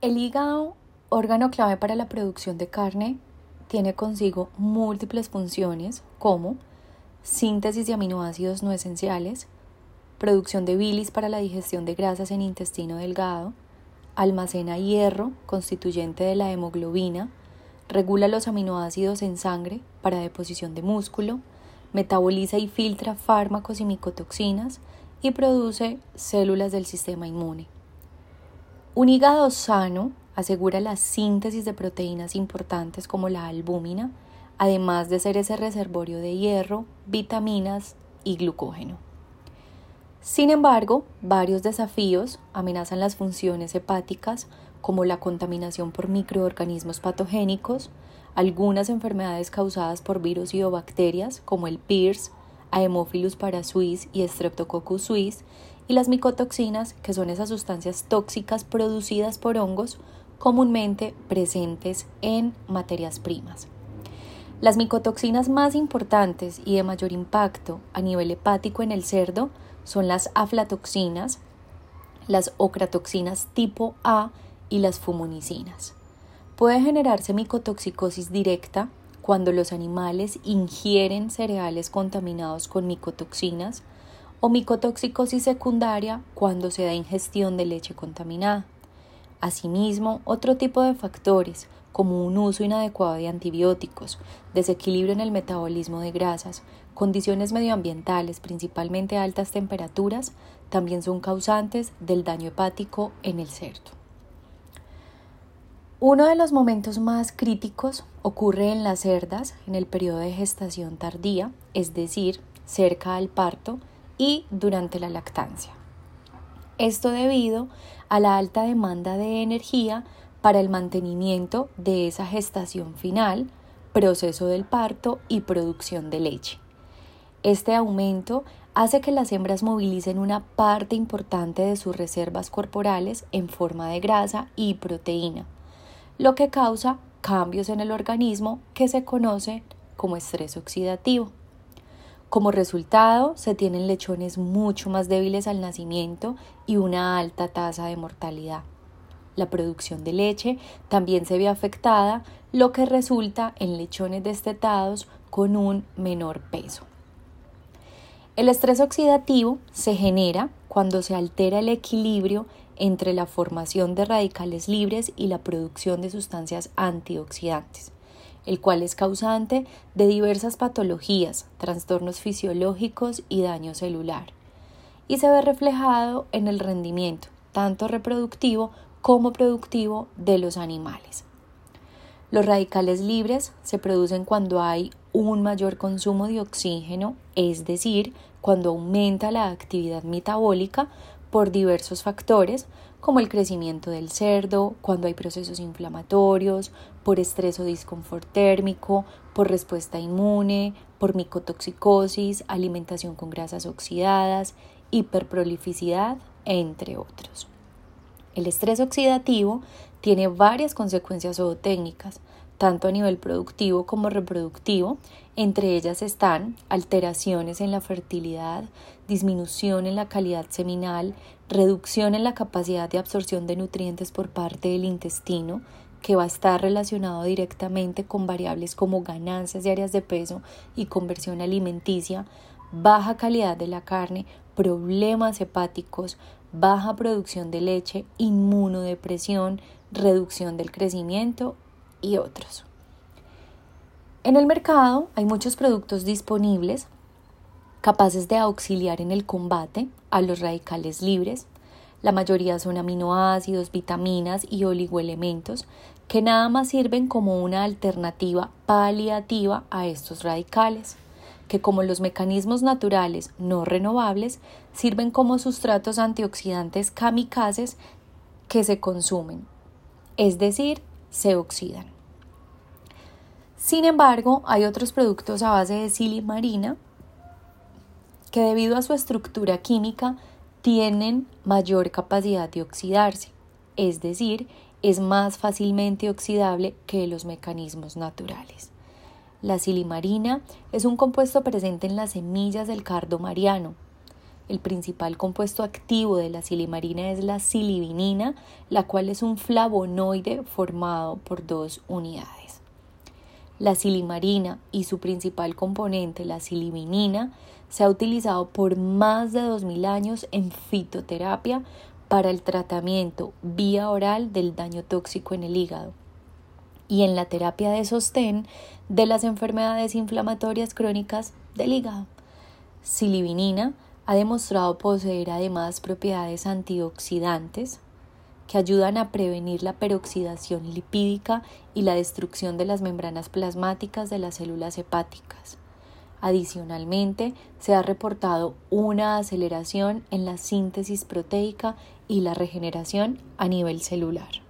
El hígado, órgano clave para la producción de carne, tiene consigo múltiples funciones como síntesis de aminoácidos no esenciales, producción de bilis para la digestión de grasas en intestino delgado, almacena hierro, constituyente de la hemoglobina, regula los aminoácidos en sangre para deposición de músculo, metaboliza y filtra fármacos y micotoxinas y produce células del sistema inmune. Un hígado sano asegura la síntesis de proteínas importantes como la albúmina, además de ser ese reservorio de hierro, vitaminas y glucógeno. Sin embargo, varios desafíos amenazan las funciones hepáticas como la contaminación por microorganismos patogénicos, algunas enfermedades causadas por virus y o bacterias como el PIRS, Haemophilus parasuis y Streptococcus suis y las micotoxinas, que son esas sustancias tóxicas producidas por hongos comúnmente presentes en materias primas. Las micotoxinas más importantes y de mayor impacto a nivel hepático en el cerdo son las aflatoxinas, las ocratoxinas tipo A y las fumonicinas. Puede generarse micotoxicosis directa cuando los animales ingieren cereales contaminados con micotoxinas, o micotoxicosis secundaria cuando se da ingestión de leche contaminada. Asimismo, otro tipo de factores, como un uso inadecuado de antibióticos, desequilibrio en el metabolismo de grasas, condiciones medioambientales, principalmente altas temperaturas, también son causantes del daño hepático en el cerdo. Uno de los momentos más críticos ocurre en las cerdas en el periodo de gestación tardía, es decir, cerca al parto, y durante la lactancia. Esto debido a la alta demanda de energía para el mantenimiento de esa gestación final, proceso del parto y producción de leche. Este aumento hace que las hembras movilicen una parte importante de sus reservas corporales en forma de grasa y proteína, lo que causa cambios en el organismo que se conoce como estrés oxidativo. Como resultado, se tienen lechones mucho más débiles al nacimiento y una alta tasa de mortalidad. La producción de leche también se ve afectada, lo que resulta en lechones destetados con un menor peso. El estrés oxidativo se genera cuando se altera el equilibrio entre la formación de radicales libres y la producción de sustancias antioxidantes el cual es causante de diversas patologías, trastornos fisiológicos y daño celular, y se ve reflejado en el rendimiento, tanto reproductivo como productivo, de los animales. Los radicales libres se producen cuando hay un mayor consumo de oxígeno, es decir, cuando aumenta la actividad metabólica por diversos factores, como el crecimiento del cerdo, cuando hay procesos inflamatorios, por estrés o disconfort térmico, por respuesta inmune, por micotoxicosis, alimentación con grasas oxidadas, hiperprolificidad, entre otros. El estrés oxidativo tiene varias consecuencias zootécnicas, tanto a nivel productivo como reproductivo. Entre ellas están alteraciones en la fertilidad, disminución en la calidad seminal, reducción en la capacidad de absorción de nutrientes por parte del intestino, que va a estar relacionado directamente con variables como ganancias de áreas de peso y conversión alimenticia, baja calidad de la carne, problemas hepáticos, baja producción de leche, inmunodepresión, reducción del crecimiento y otros. En el mercado hay muchos productos disponibles capaces de auxiliar en el combate a los radicales libres. La mayoría son aminoácidos, vitaminas y oligoelementos que nada más sirven como una alternativa paliativa a estos radicales, que como los mecanismos naturales no renovables sirven como sustratos antioxidantes kamikazes que se consumen, es decir, se oxidan. Sin embargo, hay otros productos a base de silimarina que debido a su estructura química tienen mayor capacidad de oxidarse, es decir, es más fácilmente oxidable que los mecanismos naturales. La silimarina es un compuesto presente en las semillas del cardo mariano. el principal compuesto activo de la silimarina es la silivinina, la cual es un flavonoide formado por dos unidades. La silimarina y su principal componente, la silivinina, se ha utilizado por más de 2000 años en fitoterapia para el tratamiento vía oral del daño tóxico en el hígado y en la terapia de sostén de las enfermedades inflamatorias crónicas del hígado. Silivinina ha demostrado poseer además propiedades antioxidantes que ayudan a prevenir la peroxidación lipídica y la destrucción de las membranas plasmáticas de las células hepáticas. Adicionalmente, se ha reportado una aceleración en la síntesis proteica y la regeneración a nivel celular.